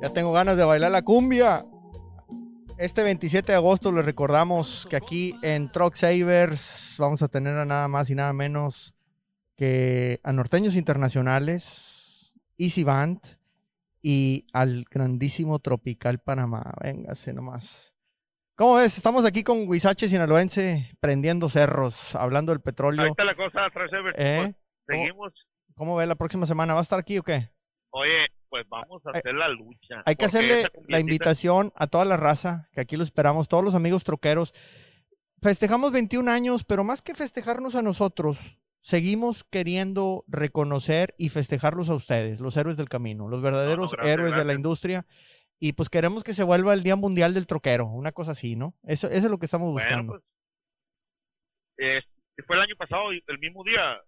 Ya tengo ganas de bailar la cumbia. Este 27 de agosto les recordamos que aquí en Truck Savers vamos a tener a nada más y nada menos que a norteños internacionales, Easy Band y al grandísimo Tropical Panamá. Véngase nomás. ¿Cómo ves? Estamos aquí con Huizache Sinaloense prendiendo cerros, hablando del petróleo. Ahí está la cosa, Truck Savers. ¿Eh? Pues, seguimos. ¿Cómo ve la próxima semana? ¿Va a estar aquí o qué? Oye, pues vamos a hacer la lucha. Hay que hacerle la invitación a toda la raza, que aquí lo esperamos, todos los amigos troqueros. Festejamos 21 años, pero más que festejarnos a nosotros, seguimos queriendo reconocer y festejarlos a ustedes, los héroes del camino, los verdaderos gracias, héroes de la industria. Y pues queremos que se vuelva el Día Mundial del Troquero, una cosa así, ¿no? Eso, eso es lo que estamos Bueno, buscando. pues. eh, fue el año pasado, el mismo día.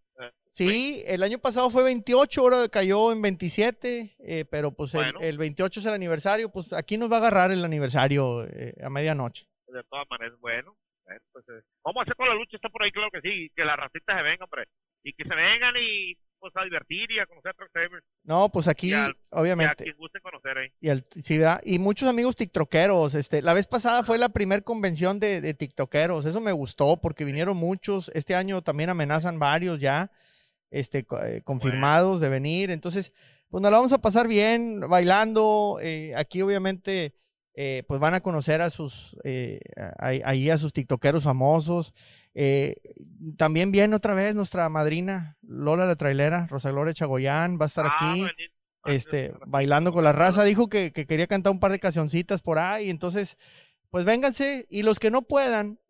Sí, el año pasado fue 28, ahora cayó en 27, eh, pero pues el- Bueno. el, 28 es el aniversario, pues aquí nos va a agarrar el aniversario eh, a medianoche. de todas maneras, bueno. bueno, pues, eh, vamos a hacer toda la lucha, está por ahí, claro que sí. Que las racitas se vengan, hombre. Y que se vengan y pues a divertir y a conocer a Truck. No, pues aquí, Y al- Y a obviamente. guste conocer ahí. Y, al- sí, ¿verdad? y muchos amigos tiktokeros. Este, la vez pasada fue la primer convención de, de tiktokeros. Eso me gustó porque vinieron muchos. Este año también amenazan varios ya este, eh, confirmados de venir. Entonces, pues nos la vamos a pasar bien bailando. eh, aquí obviamente, eh, pues van a conocer a sus, eh, a- ahí a sus tiktokeros famosos. También viene otra vez nuestra madrina Lola la trailera, Rosa Gloria Chagoyán, va a estar Ah, aquí este, bailando con la raza. Dijo que, que quería cantar un par de cancioncitas por ahí. Entonces, pues vénganse. Y los que no puedan,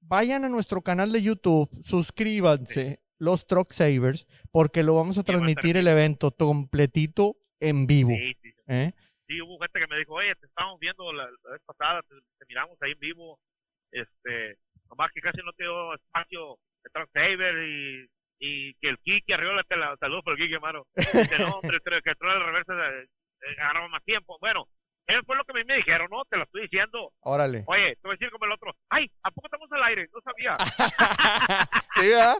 vayan a nuestro canal de YouTube, suscríbanse, los Truck Savers, porque lo vamos a transmitir el evento completito en vivo. Sí, sí. ¿eh? Sí, hubo gente que me dijo, oye, te estábamos viendo la, la vez pasada, te, te miramos ahí en vivo, este, nomás que casi no te dio espacio de Truck Saver y, y que el Kiki arriba te la saludos por el Kiki, hermano. Dice, no, hombre, que reversa eh, eh, agarraba más tiempo. Bueno, eso fue lo que a mí me dijeron, ¿no? Te lo estoy diciendo. Órale. Oye, te voy a decir como el otro, ay, ¿a poco estamos al aire? No sabía, sí, ¿verdad?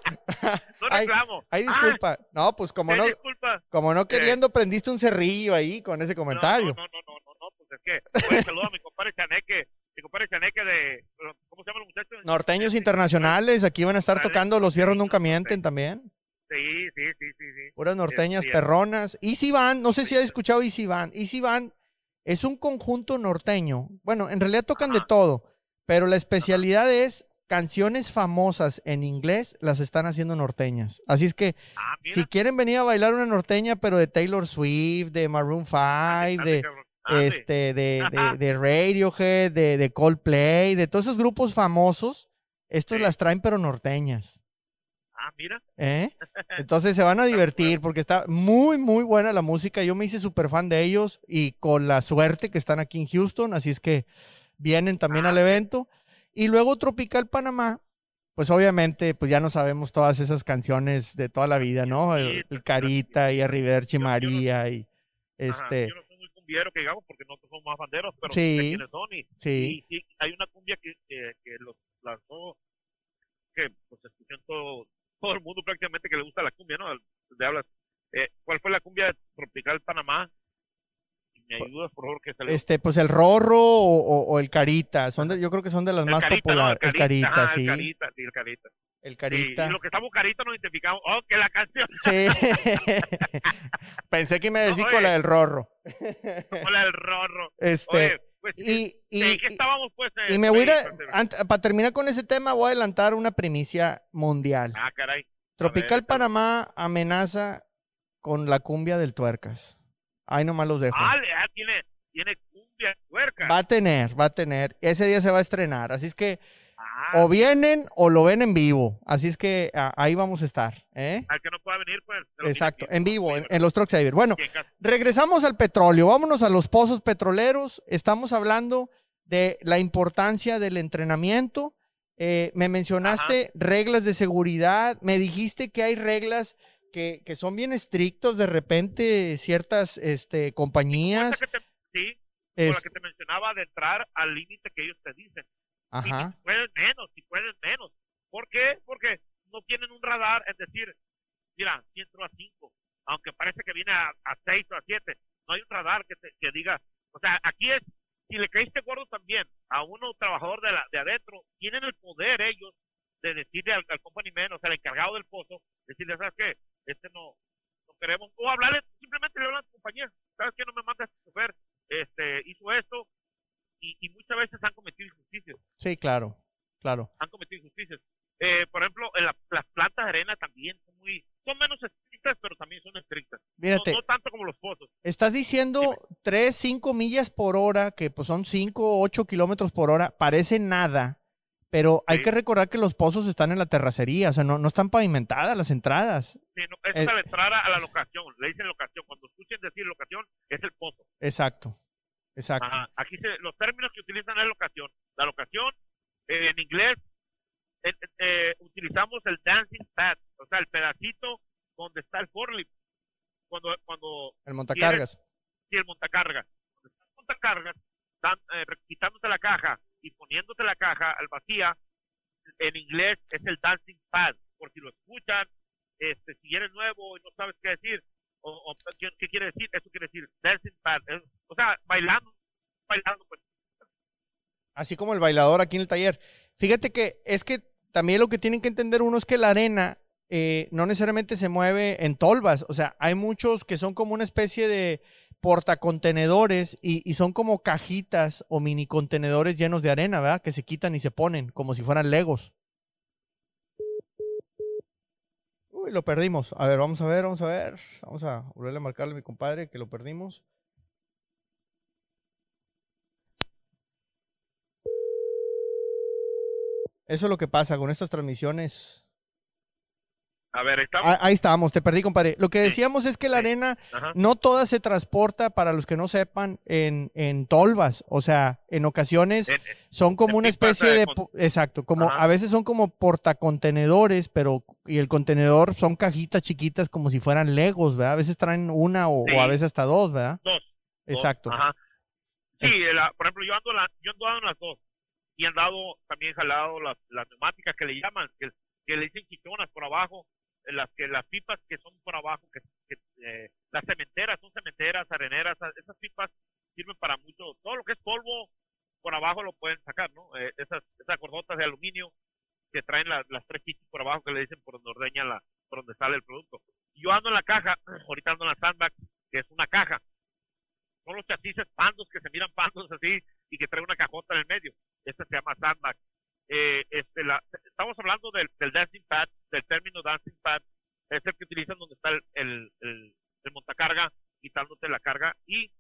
no reclamo. Ay, Ah, disculpa. No, pues como eh, no, disculpa. como no queriendo, prendiste un cerrillo ahí con ese comentario. No, no, no, no, no, no, pues es que, oye, saludo a mi compadre Chaneque, mi compadre Chaneque de, ¿cómo se llama el muchacho? Norteños internacionales, aquí van a estar tocando Los Fierros Nunca Mienten también. Sí, sí, sí, sí, sí. Puras norteñas sí. perronas. Easy Van, no sé si has escuchado Easy Van. Easy Van es un conjunto norteño. Bueno, en realidad tocan de todo, pero la especialidad es canciones famosas en inglés las están haciendo norteñas. Así es que Ah, si quieren venir a bailar una norteña, pero de Taylor Swift, de Maroon 5, ande, ande, de ande. este, de, de, de Radiohead, de, de Coldplay, de todos esos grupos famosos, estos Sí. las traen pero norteñas. Ah, mira. ¿eh? Entonces se van a divertir porque está muy, muy buena la música. Yo me hice súper fan de ellos y con la suerte que están aquí en Houston, así es que vienen también Ah, al ok. evento. Y luego Tropical Panamá, pues obviamente, pues ya no sabemos todas esas canciones de toda la vida, ¿no? El, Carita y Arrivederci María y Ajá, este, Yo no soy muy cumbiero que digamos porque nosotros somos más banderos, pero Sí. son y, sí, y sí, hay una cumbia que, que, que los lanzó, que pues escuchan todo, todo el mundo prácticamente que le gusta la cumbia, ¿no? De hablas. Eh, ¿Cuál fue la cumbia tropical Panamá? Me ayudas, por favor, que salió. este, pues el Rorro o, o- o el Carita, son de- yo creo que son de las El más Carita, ¿no? populares. El Carita, ajá, sí, El carita, sí, el carita. el Sí, Carita. y lo que estamos carita nos identificamos. Oh, que la canción. Sí. Pensé que me decía No, con la del Rorro. Hola, el rorro. Este, Oye, pues, y, y, ¿en qué estábamos, pues? y eh, me voy a a- para terminar con ese tema, voy a adelantar una primicia mundial. Ah, caray. Tropical ver, Panamá amenaza con la cumbia del tuercas. Ahí nomás los dejo. Ah, ah, tiene, tiene cumbia tuerca. Va a tener, va a tener. Ese día se va a estrenar. Así es que o vienen o lo ven en vivo. Así es que ah, ahí vamos a estar. ¿eh? al que no pueda venir, pues. Exacto, en vivo, en, en los Truck Saver. Bueno. Regresamos al petróleo, vámonos a los pozos petroleros. Estamos hablando de la importancia del entrenamiento. Eh, me mencionaste reglas de seguridad, me dijiste que hay reglas que, que son bien estrictos de repente ciertas este, compañías. sí, como la Es- que te mencionaba de entrar al límite que ellos te dicen. Y ajá, si pueden menos, si pueden menos. ¿Por qué? Porque no tienen un radar, es decir, mira, sí entró a 5, aunque parece que viene a 6 o a 7. No hay un radar que, te, que diga, o sea, aquí es, si le caíste gordo también a uno trabajador de, la, de adentro, tienen el poder ellos de decirle al, al company man, o sea, al encargado del pozo, decirle, ¿sabes qué? Este no, no queremos, o hablarle, simplemente le hablan a tu compañía, ¿sabes qué? No me mandas a chofer, este, hizo esto, y, y muchas veces han cometido injusticias. Sí, claro, claro. Han cometido injusticias. Eh, por ejemplo, en la, las plantas de arena también son muy, son menos estrictas, pero también son estrictas. Fíjate, no, no tanto como los pozos. Estás diciendo 3, 5 millas por hora, que pues son 5, 8 kilómetros por hora, parece nada, pero hay Sí. que recordar que los pozos están en la terracería, o sea, no, no están pavimentadas las entradas. Sí, no, es Eh, para entrar a la locación, le dicen locación. Cuando escuchen decir locación, es el pozo. Exacto, exacto. Ajá. Aquí se, los términos que utilizan es locación. La locación, eh, en inglés, eh, eh, utilizamos el dancing pad, o sea, el pedacito donde está el forklift. Cuando, cuando El montacargas. si el montacargas, cuando está el montacargas, están quitándote la caja y poniéndote la caja al vacía, en inglés es el dancing pad, por si lo escuchan, este, si eres nuevo y no sabes qué decir, o, ¿qué, quiere decir, eso quiere decir dancing o sea, bailando, bailando, pues, Así como el bailador aquí en el taller. Fíjate que es que también lo que tienen que entender uno es que la arena eh, no necesariamente se mueve en tolvas. O sea, hay muchos que son como una especie de portacontenedores y, y son como cajitas o mini contenedores llenos de arena, ¿verdad? Que se quitan y se ponen como si fueran legos. Uy, lo perdimos. A ver, vamos a ver, vamos a ver. Vamos a volverle a marcarle a mi compadre que lo perdimos. Eso es lo que pasa con estas transmisiones. A ver, estamos, Ah, ahí estamos, te perdí, compadre. Lo que Sí, decíamos es que la sí. arena ajá, no toda se transporta, para los que no sepan, en, en tolvas. O sea, en ocasiones en- son como una especie eh, de... con- Exacto, como Ajá. a veces son como portacontenedores, pero... Y el contenedor son cajitas chiquitas como si fueran legos, ¿verdad? A veces traen una o, o a veces hasta dos, ¿verdad? dos, Exacto. ajá. Sí, la- por ejemplo, yo ando, la, yo ando en las dos, y han dado, también jalado las, las neumáticas que le llaman, que, que le dicen chichonas por abajo, eh, las que las pipas que son por abajo, que, eh, las cementeras, son cementeras, areneras, esas pipas sirven para mucho, todo lo que es polvo por abajo lo pueden sacar, ¿no? Eh, esas, esas cordotas de aluminio que traen las, las tres chichis por abajo que le dicen por donde ordeña la, por donde sale el producto. Yo ando en la caja, ahorita ando en la sandbag, que es una caja. Son los chasis pandos que se miran pandos así y que trae una cajota en el medio. Esta se llama sandbag. Eh, este, la, estamos hablando del, del dancing pad, del término dancing pad, es el que utilizan donde está el, montacarga, quitándote la carga y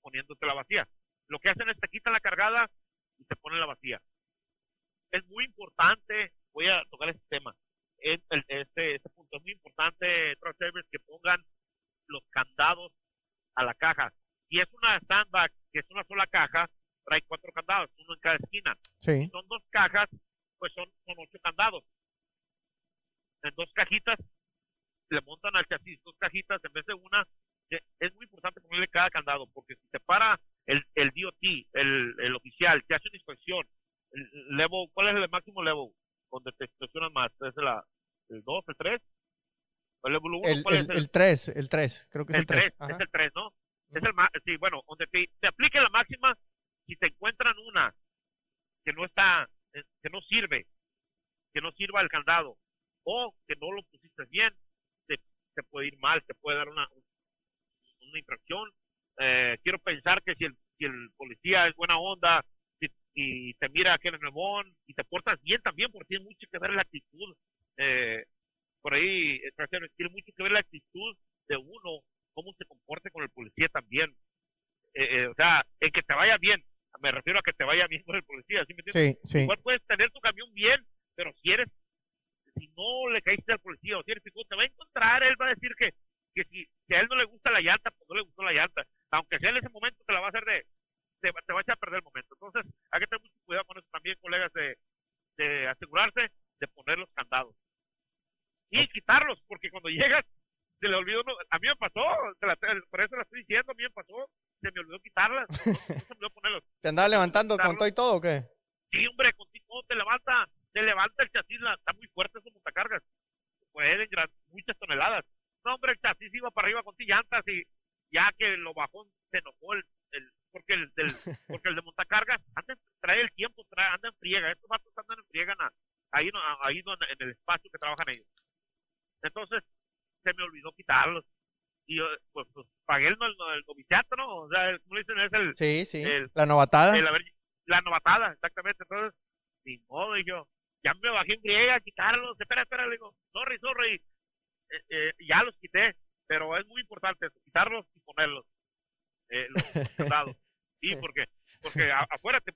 poniéndote la vacía. Lo que hacen es te quitan la cargada y te ponen la vacía. Es muy importante, voy a tocar este tema, es este, este punto es muy importante, que pongan los candados a la caja. Si es una sandbag, que es una sola caja, trae cuatro candados, uno en cada esquina. Sí. Si son dos cajas, pues son, son ocho candados. En dos cajitas le montan al chasis dos cajitas en vez de una. Es muy importante ponerle cada candado, porque si te para el, el DOT, el, el oficial, te hace una inspección, el el level, ¿cuál es el máximo level? Donde te inspeccionan más, ¿es la, el 2, el 3? ¿El level 1? El, ¿Cuál es el, el 3, el 3, creo que es el el 3, 3. es el 3, ¿no? Es el más, sí, bueno, donde te, te aplique la máxima, si te encuentran una que no está, eh, que no sirve, que no sirva el candado, o que no lo pusiste bien, te, puede ir mal, te puede dar una, una infracción. Eh, quiero pensar que si el, si el policía es buena onda si- y te mira que eres nuevón y te portas bien también, porque tiene mucho que ver la actitud. Eh, por ahí, eh, tiene mucho que ver la actitud de uno, cómo se comporte con el policía también. Eh, o sea, en que te vaya bien, me refiero a que te vaya bien con el policía, ¿sí me entiendes? Sí, sí. Igual puedes tener tu camión bien, pero si eres, si no le caíste al policía o si eres te va a encontrar, él va a decir que, que si, si a él no le gusta la llanta, pues no le gustó la llanta. Aunque sea en ese momento te la va a hacer de, te, va- te va a echar a perder el momento. Entonces, hay que tener mucho cuidado con eso también, colegas, de, de asegurarse de poner los candados. Y quitarlos, porque cuando llegas, se le olvidó, a mí me pasó, por eso la estoy diciendo, a mí me pasó, se me olvidó quitarlas, no, no se me olvidó ponerlos. ¿Te andaba levantando con todo y todo o qué? Sí, hombre, contigo te levanta, te levanta el chasis, la- está muy fuerte esos montacargas. pueden muchas toneladas. No, hombre, el chasis iba para arriba con llantas y ya que lo bajó, se enojó el, el porque el del, porque el de montacargas anda, trae el tiempo, trae, anda en friega. Estos vatos andan en friega ahí, ahí en el espacio que trabajan ellos. Entonces, se me olvidó quitarlos. Y yo, pues, pues pagué el, el, noviciato, ¿no? O sea, como dicen, es el... Sí, sí, la novatada. la novatada, exactamente. Entonces, sin modo, y yo, ya me bajé en griega a quitarlos. Espera, espera, le digo, sorry, sorry. Eh, eh, ya los quité, pero es muy importante eso, quitarlos y ponerlos. Eh, los soldados. Sí, porque, porque afuera, te,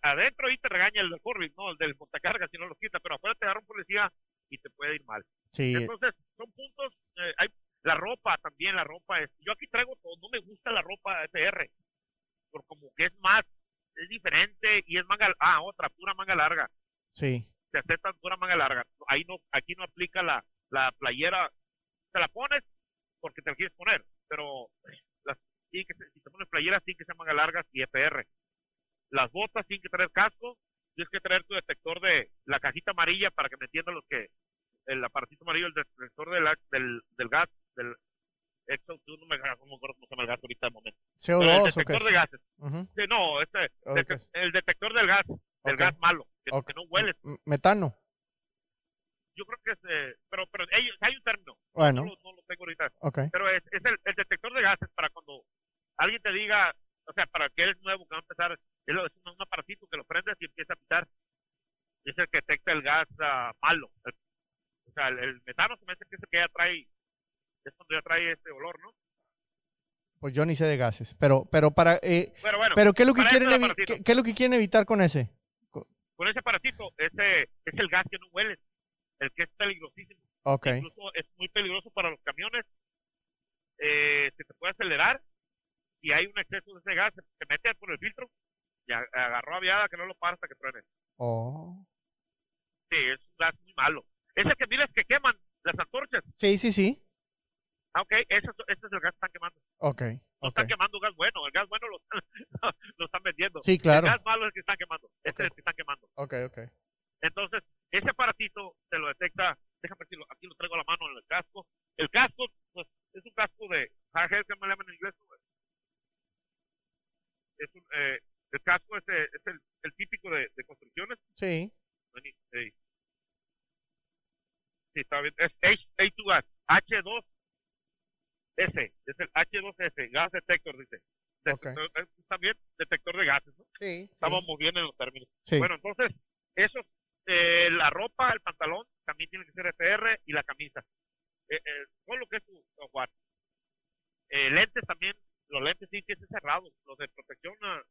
adentro ahí te regaña el del Corbin, ¿no? El del montacarga si no los quita, pero afuera te agarra un policía y te puede ir mal. Sí. Entonces, son puntos, eh, hay la ropa también, la ropa es, yo aquí traigo todo, no me gusta la ropa FR, por como que es más, es diferente y es manga, ah, otra, pura manga larga. Sí. Se acepta pura manga larga. Ahí no, aquí no aplica la, la playera, te la pones porque te la quieres poner, pero las, que si te pones playera, sí que sean manga largas y FR. Las botas tienen que traer casco, tienes que traer tu detector de la cajita amarilla para que me entiendan los que el aparatito amarillo, el detector del, del, del gas, del Exo, no me acuerdo cómo se llama el gas ahorita de momento. CO2 el detector de gases. sí, no, este, el detector del gas, el gas malo, que, no huele. Metano. Yo creo que es, eh, pero, pero hay, hay, un término. Bueno. No, lo tengo ahorita. Okay. Pero es, es el, el, detector de gases para cuando alguien te diga, o sea, para que eres nuevo, que va a empezar, es, un, un aparatito que lo prendes y empieza a pitar. Es el que detecta el gas uh, malo, el sea, el, metano se me hace que es el que ya trae, es cuando ya trae este olor, ¿no? Pues yo ni sé de gases, pero, pero para, eh, pero, bueno, pero ¿qué es lo que quieren, ¿qué, ¿qué, es lo que quieren evitar con ese? Con ese aparatito, ese es el gas que no huele, el que es peligrosísimo. Okay. Incluso es muy peligroso para los camiones, eh, se te puede acelerar si hay un exceso de ese gas, se mete por el filtro y agarró aviada que no lo para hasta que truene. Oh. Sí, es un gas muy malo. Ese que miras que queman las antorchas. Sí, sí, sí. Ah, ok, ese, es el gas que están quemando. Ok. No están quemando gas bueno, el gas bueno lo, lo están vendiendo. Sí, claro. El gas malo es el que están quemando. Ese es el que están quemando. Ok, ok. Entonces, ese aparatito se lo detecta, déjame decirlo, aquí lo traigo a la mano en el casco. El casco, pues, es un casco de, ¿sabes que me llaman en inglés? Es un, eh, el casco es, eh, es el, el, típico de, de construcciones. Sí. sí está bien. Es H2S, H2S, es el H2S, gas detector, dice. Detector, Está bien, detector de gases, ¿no? Sí. Estamos muy bien en los términos. Sí. Bueno, entonces, eso, eh, la ropa, el pantalón, también tiene que ser FR y la camisa. Eh, eh, todo lo que es su software. Eh, lentes también, los lentes sí que ser cerrados, los de protección. Ah,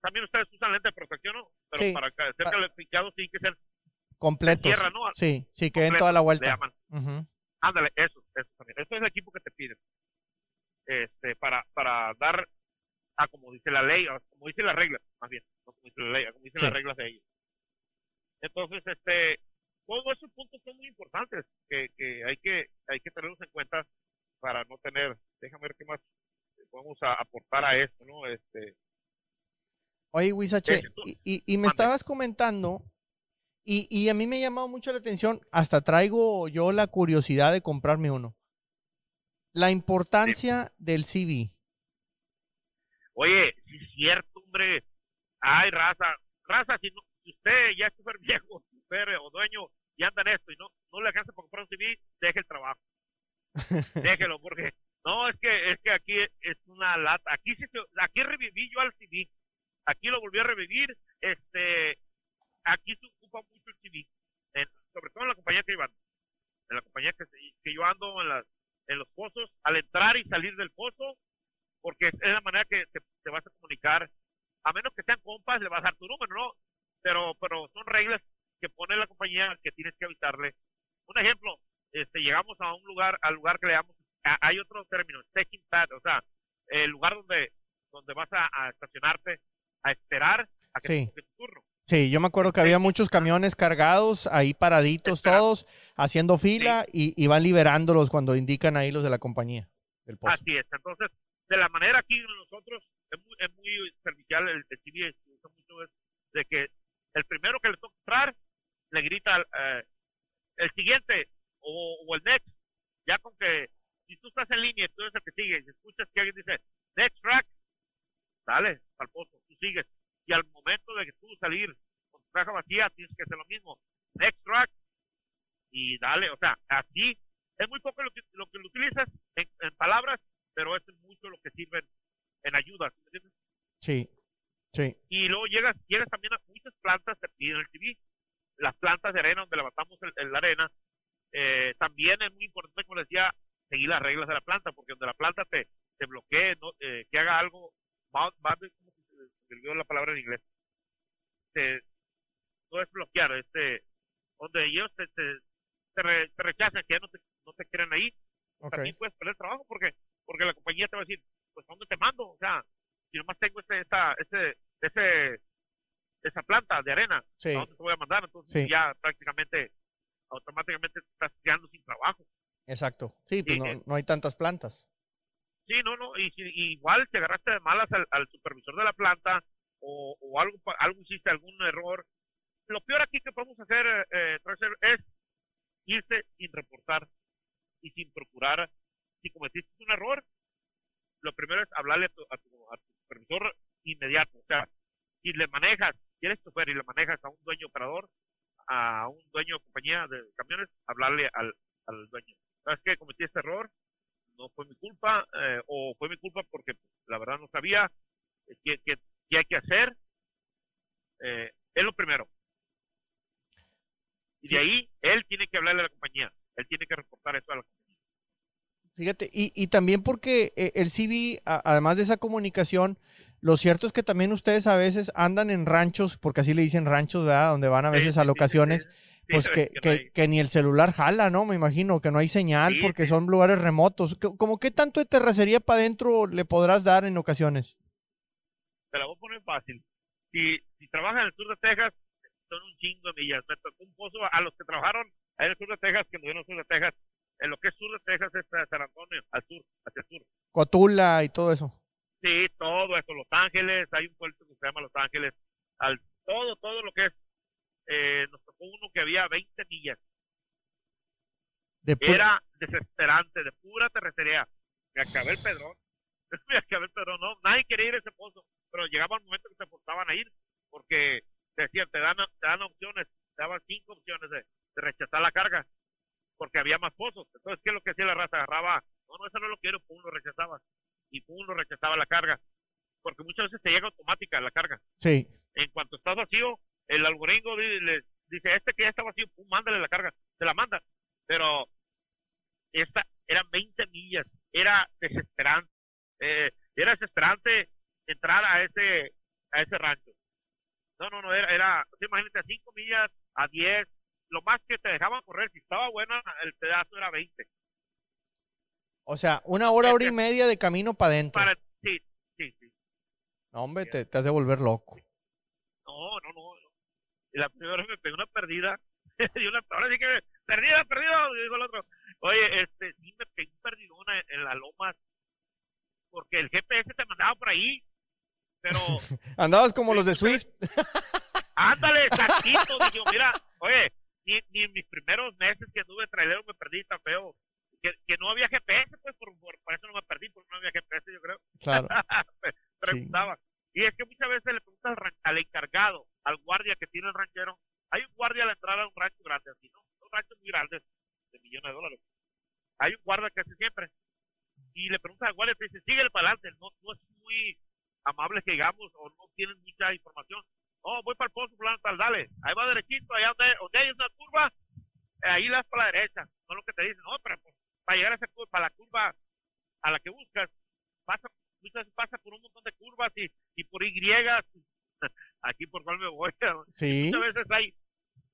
también ustedes usan lentes de protección, ¿no? Pero sí. para ser calificados sí que ser completos. Tierra, ¿no? Sí, sí, que den toda la vuelta. Ándale, eso, eso también. Eso es el equipo que te piden. Este, para, para dar a como dice la ley, como dice la regla, más bien, no como dice la ley, como dicen las reglas de ellos. Entonces, este, todos esos puntos son muy importantes que, que hay que hay que tenerlos en cuenta para no tener, déjame ver qué más podemos aportar a esto, ¿no? Este, Oye, Wisache, y, y, me estabas comentando y, y, a mí me ha llamado mucho la atención, hasta traigo yo la curiosidad de comprarme uno. La importancia del CV. Oye, si es cierto, hombre. Ay, raza, raza, si, no, usted ya es súper viejo, super o dueño y anda en esto y no, no le alcanza para comprar un CV, deje el trabajo. Déjelo, porque no, es que es que aquí es una lata. Aquí sí, aquí reviví yo al CV. Aquí lo volví a revivir. Este, aquí se mucho el CV, sobre todo en la compañía que iban, en la compañía que, que yo ando en, las, en los pozos, al entrar y salir del pozo, porque es la manera que te, vas a comunicar, a menos que sean compas, le vas a dar tu número, ¿no? Pero, pero son reglas que pone la compañía que tienes que avisarle. Un ejemplo, este, llegamos a un lugar, al lugar que le damos, hay otro término, taking pad, o sea, el lugar donde, donde vas a, estacionarte, a esperar a que sí. tu turno. Sí, yo me acuerdo que había muchos camiones cargados, ahí paraditos todos, haciendo fila y, van liberándolos cuando indican ahí los de la compañía. Del pozo. Así es, entonces, de la manera aquí nosotros, es muy, es muy servicial el, el TV, mucho es de que el primero que le toca entrar, le grita, eh, el siguiente, o, o el next, ya con que si tú estás en línea y tú eres el que sigue y escuchas que alguien dice next track, dale al pozo, tú sigues. Y al momento de que tú salir con tu caja vacía, tienes que hacer lo mismo. Next track y dale, o sea, así es muy poco lo que lo, que lo utilizas en, en palabras, pero es mucho lo que sirven en ayudas, ¿me entiendes? Sí, sí. Y luego llegas, llegas también a muchas plantas te piden el TV. Las plantas de arena donde levantamos el- la arena, eh, también es muy importante, como les decía, seguir las reglas de la planta, porque donde la planta te, te bloquee, no, eh, que haga algo, va, va de- ¿cómo se se olvidó la palabra en inglés? Te- no es bloquear, este, donde ellos te, te, te, re- te rechazan, que ya no te, no te quieren ahí, Ok. también puedes perder trabajo porque porque la compañía te va a decir, pues ¿a dónde te mando? O sea, si nomás tengo este, esta, ese, ese, esa planta de arena, Sí. ¿a dónde te voy a mandar? Entonces Sí. ya prácticamente, automáticamente te estás quedando sin trabajo. Exacto. Sí, pues Sí, no, no hay tantas plantas. Sí, no, no, y, y igual te agarraste de malas al, supervisor de la planta o, o algo, algo hiciste, algún error. Lo peor aquí que podemos hacer, eh, es irse sin reportar y sin procurar. Si cometiste un error, lo primero es hablarle a tu, a tu, a tu supervisor inmediato. O sea, si le manejas, si eres chofer y le manejas a un dueño operador, a un dueño de compañía de camiones, hablarle al, dueño. ¿Sabes qué? Cometí este error, no fue mi culpa, eh, o fue mi culpa porque la verdad no sabía qué, qué, qué hay que hacer. Eh, es lo primero. Y de ahí, él tiene que hablarle a la compañía. Él tiene que reportar eso a la compañía. Fíjate, y, y también porque eh, el a- además de esa comunicación, lo cierto es que también ustedes a veces andan en ranchos, porque así le dicen ranchos, ¿verdad? Donde van a veces sí, a locaciones, sí, sí. Pues que, no que- que ni el celular jala, ¿no? Me imagino que no hay señal Sí, porque sí. son lugares remotos. ¿Qué- ¿Cómo qué tanto de terracería para adentro le podrás dar en ocasiones? te la voy a poner fácil. Si, si trabajas en el sur de Texas, son un chingo de millas. Me tocó un pozo a, los que trabajaron en el sur de Texas, que anduvieron en el sur de Texas. En lo que es sur de Texas es San Antonio, al sur, hacia el sur. Cotula y todo eso. Sí, todo eso, Los Ángeles, hay un puerto que se llama Los Ángeles, al, todo, todo lo que es, eh, nos tocó uno que había 20 millas, De era desesperante, de pura terracería, me acabé el pedrón, me acabé el pedrón, no, nadie quería ir a ese pozo, pero llegaba el momento que se forzaban a ir, porque decían, te dan, te dan opciones, te daban cinco opciones de, de rechazar la carga, porque había más pozos, entonces, ¿qué es lo que hacía la raza? Agarraba, no, no, eso no lo quiero, pum, lo rechazaba, y pum, lo rechazaba la carga, porque muchas veces te llega automática la carga, Sí, en cuanto estás vacío, el algoritmo dice, este que ya está vacío, pum, mándale la carga, te la manda. Pero esta eran 20 millas, era desesperante, eh, era desesperante entrar a ese, a ese rancho. No, no, no, era, era, imagínate, a 5 millas, a 10, lo más que te dejaban correr, si estaba buena, el pedazo era 20. o sea, una hora, hora y Este- media de camino para adentro. Para, sí, sí, sí. No, hombre, te, te has de volver loco. Y la primera vez me pegó una perdida. y una, ahora sí que, perdida, perdida. Y dijo el otro, oye, este, sí me pegué un perdidona en, en las lomas. Porque el GPS te mandaba por ahí. Pero, Andabas como los de Swift. ándale, exactito. Dije, mira, oye, ni, ni en mis primeros meses que anduve trailero me perdí tan feo. Que, que no había GPS, pues por, por, por eso no me perdí, porque no había GPS, yo creo. Claro. preguntaba. Y es que muchas veces le preguntas al, al encargado, al guardia que tiene el ranchero. Hay un guardia a la entrada de un rancho grande, así, ¿no? Son ranchos muy grandes, de millones de dólares. Hay un guardia que hace siempre. Y le preguntas al guardia, te dice, sigue para adelante. No, no es muy amable que digamos, o no tienen mucha información. No, voy para el pozo, fulano, tal, dale. Ahí va derechito, allá donde, donde hay una curva, ahí las para la derecha. No es lo que te dicen, no, pero pues, para llegar a esa curva, para la curva a la que buscas, pasa, muchas veces pasa por un montón de curvas y, y por Y, aquí por cuál me voy. Sí. Muchas veces hay,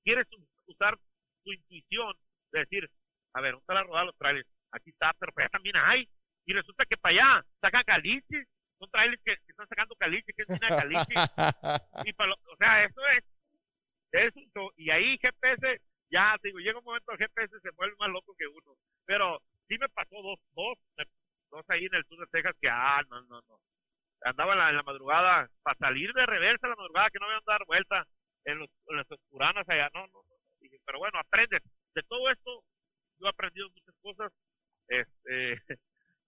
quieres usar tu intuición de decir, a ver, ¿dónde está la rodada los trailers? Aquí está, pero para allá también hay. Y resulta que para allá sacan caliche, son trailers que, que están sacando caliche, que es mina de caliche. y para lo- o sea, eso es, y ahí GPS, ya te digo, llega un momento el GPS se vuelve más loco que uno. Pero sí me pasó dos, dos, me- dos ahí en el sur de Texas que, ah, no, no, no. Andaba en la, en la madrugada, para salir de reversa en la madrugada, que no me a dar vuelta en, los, en las oscuranas allá, no, no, no. Dije, pero bueno, aprendes. De todo esto, yo he aprendido muchas cosas. Este,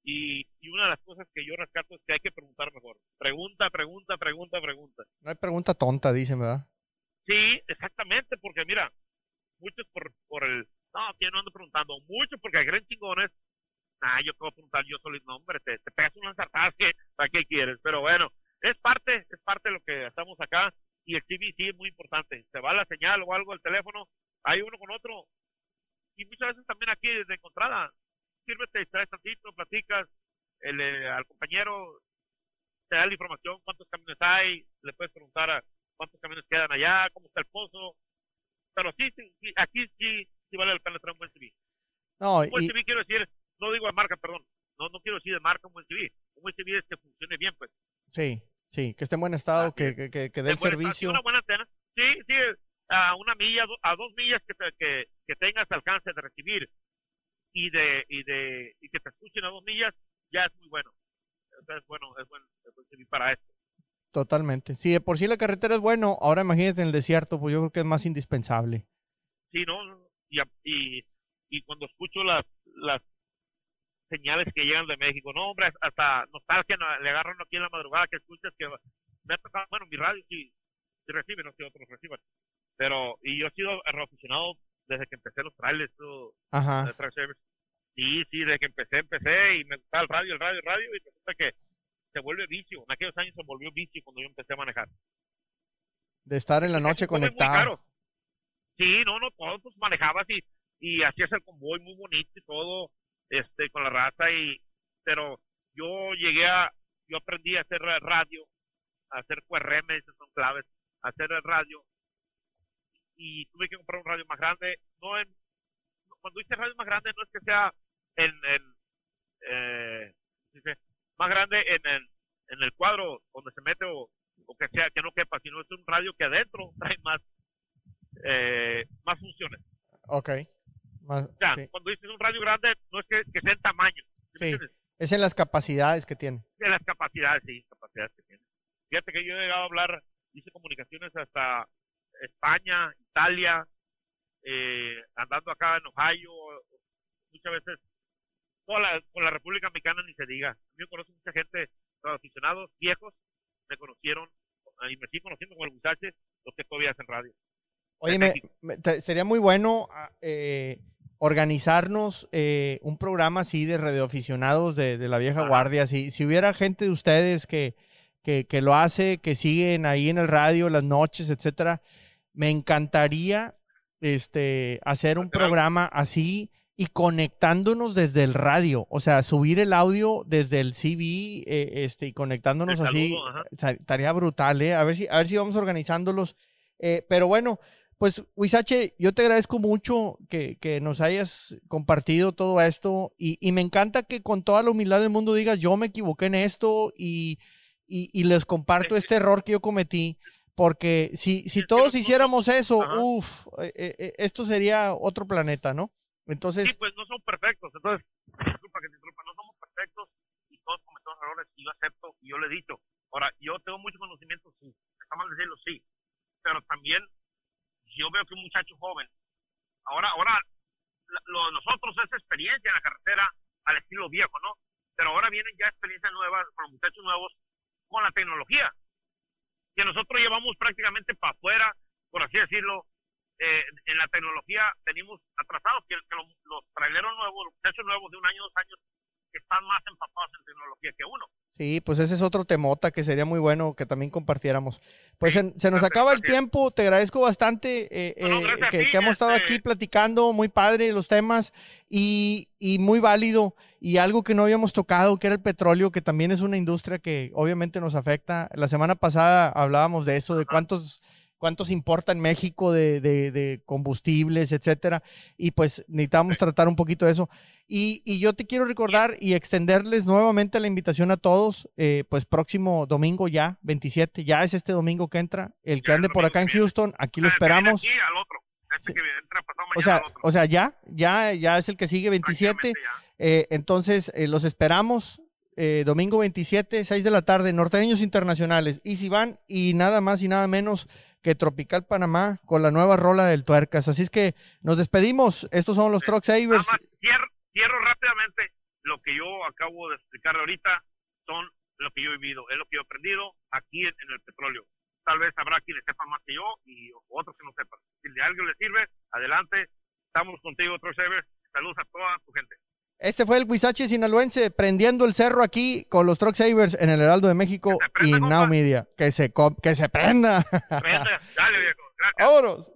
y, y una de las cosas que yo rescato es que hay que preguntar mejor. Pregunta, pregunta, pregunta, pregunta. No hay pregunta tonta, dicen, ¿verdad? Sí, exactamente, porque mira, muchos por, por el, no, que no ando preguntando, muchos porque gran chingones. Ah, yo te voy a preguntar yo solo, no, hombre, te, te pegas ensartada que, ¿para qué quieres? Pero bueno, es parte, es parte de lo que estamos acá y el TV sí es muy importante. Se va la señal o algo del teléfono, hay uno con otro. Y muchas veces también aquí desde encontrada, sírvete, distraes tantito, platicas, el, eh, al compañero te da la información, cuántos camiones hay, le puedes preguntar a cuántos camiones quedan allá, cómo está el pozo. Pero sí, sí, aquí sí, sí vale la pena traer un buen TV. No, Un buen y, TV quiero decir, no digo de marca, perdón, no, no quiero decir de marca un buen TV. Un buen TV es que funcione bien, pues. sí, sí, que esté en buen estado, que, que, que, que dé el servicio. Una buena antena. Sí, sí, a una milla, a dos millas que, te- que, que tengas alcance de recibir y de, y de, y que te escuchen a dos millas, ya es muy bueno. O sea, es bueno, es buen, es buen para esto. Totalmente. Si de por sí la carretera es bueno, ahora imagínate en el desierto, pues yo creo que es más indispensable. Sí, ¿no? Y, y, y cuando escucho las, las señales que llegan de México, no, hombre, hasta nostalgia no- le agarran aquí en la madrugada que escuchas que me ha tocado, bueno, mi radio sí, sí recibe, no sé, otros reciban. Pero, y yo he sido aficionado desde que empecé los trailers, Ajá. Sí, sí, desde que empecé, empecé y me gustaba el radio, el radio, el radio, y resulta que se vuelve vicio. En aquellos años se volvió vicio cuando yo empecé a manejar. De estar en la noche conectado. Sí, no, no, todo pues manejabas y, y hacías el convoy muy bonito y todo, este, con la raza y, pero yo llegué a, yo aprendí a hacer radio, a hacer QRM, esas son claves, a hacer radio y tuve que comprar un radio más grande, no en, cuando dice radio más grande no es que sea en, en eh, más grande en el, en el cuadro donde se mete o, o que sea que no quepa, sino es un radio que adentro trae más eh, más funciones. Ok. Más- O sea, sí. cuando dices un radio grande, no es que, que sea en tamaño, ¿sí? Es en las capacidades que tiene. de las capacidades, sí, capacidades que tiene. Fíjate que yo he llegado a hablar, hice comunicaciones hasta España, Italia, eh, andando acá en Ohio, muchas veces toda la, con la República Mexicana ni se diga. Yo conozco mucha gente, los aficionados viejos, me conocieron y me siguen conociendo como el Gusache, los que todavía hacen radio. Oye, en me- me- te- sería muy bueno ah, eh, organizarnos eh, un programa así de radioaficionados de, de la vieja Ajá. guardia. Si, si hubiera gente de ustedes que, que, que lo hace, que siguen ahí en el radio las noches, etcétera, me encantaría este, hacer un programa así y conectándonos desde el radio, o sea, subir el audio desde el CB eh, este, y conectándonos así, ajá. estaría brutal, ¿eh? A ver si, a ver si vamos organizándolos. Eh, pero bueno, pues, Huizache, yo te agradezco mucho que, que nos hayas compartido todo esto y, y me encanta que con toda la humildad del mundo digas, yo me equivoqué en esto y, y, y les comparto este error que yo cometí, porque si, si todos hiciéramos eso, uff, esto sería otro planeta, ¿no? Entonces, Sí, pues no son perfectos. Entonces, disculpa que te interrumpa, no somos perfectos y todos cometemos errores y yo acepto y yo le he dicho. Ahora, yo tengo mucho conocimiento, sí. Está mal decirlo, sí. Pero también, yo veo que un muchacho joven, ahora, ahora, lo nosotros es experiencia en la carretera al estilo viejo, ¿no? Pero ahora vienen ya experiencias nuevas con los muchachos nuevos con la tecnología. Que nosotros llevamos prácticamente para afuera, por así decirlo, eh, en la tecnología venimos atrasados, que, que los, los traileros nuevos, los muchachos nuevos de un año, dos años, que están más empapados en tecnología que uno. Sí, pues ese es otro temota que sería muy bueno que también compartiéramos. Pues Sí, se, se nos acaba el tiempo, te agradezco bastante eh, No, no, eh, que, ti, que hemos estado este- aquí platicando, muy padre los temas y, y muy válido y algo que no habíamos tocado, que era el petróleo, que también es una industria que obviamente nos afecta. La semana pasada hablábamos de eso, de cuántos cuántos importa en México de, de- de combustibles, etcétera, y pues necesitamos tratar un poquito de eso. Y, y yo te quiero recordar y extenderles nuevamente la invitación a todos, eh, pues próximo domingo ya, 27, ya es este domingo que entra, el que Ya, ande el por acá en. Houston, aquí lo Ah, esperamos. Aquí al otro. Este que entra O sea, al otro. o sea, ya, ya, ya es el que sigue 27. Prácticamente ya. Eh, entonces, eh, los esperamos eh, domingo 27, 6 de la tarde, Norteños Internacionales. Y si van, y nada más y nada menos que Tropical Panamá con la nueva rola del Tuercas. Así es que nos despedimos. Estos son los Truck Savers. Cierro, cierro rápidamente lo que yo acabo de explicar ahorita. Son lo que yo he vivido, es lo que yo he aprendido aquí en, el petróleo. Tal vez habrá quienes sepan más que yo y otros que no sepan. Si de algo le sirve, adelante. Estamos contigo, Truck Savers. Saludos a toda tu gente. Este fue el Huizache sinaloense prendiendo el cerro aquí con los Truck Savers en el Heraldo de México y Now Media. Que se, que se prenda. Prenda. Dale, viejo. Gracias. Vámonos.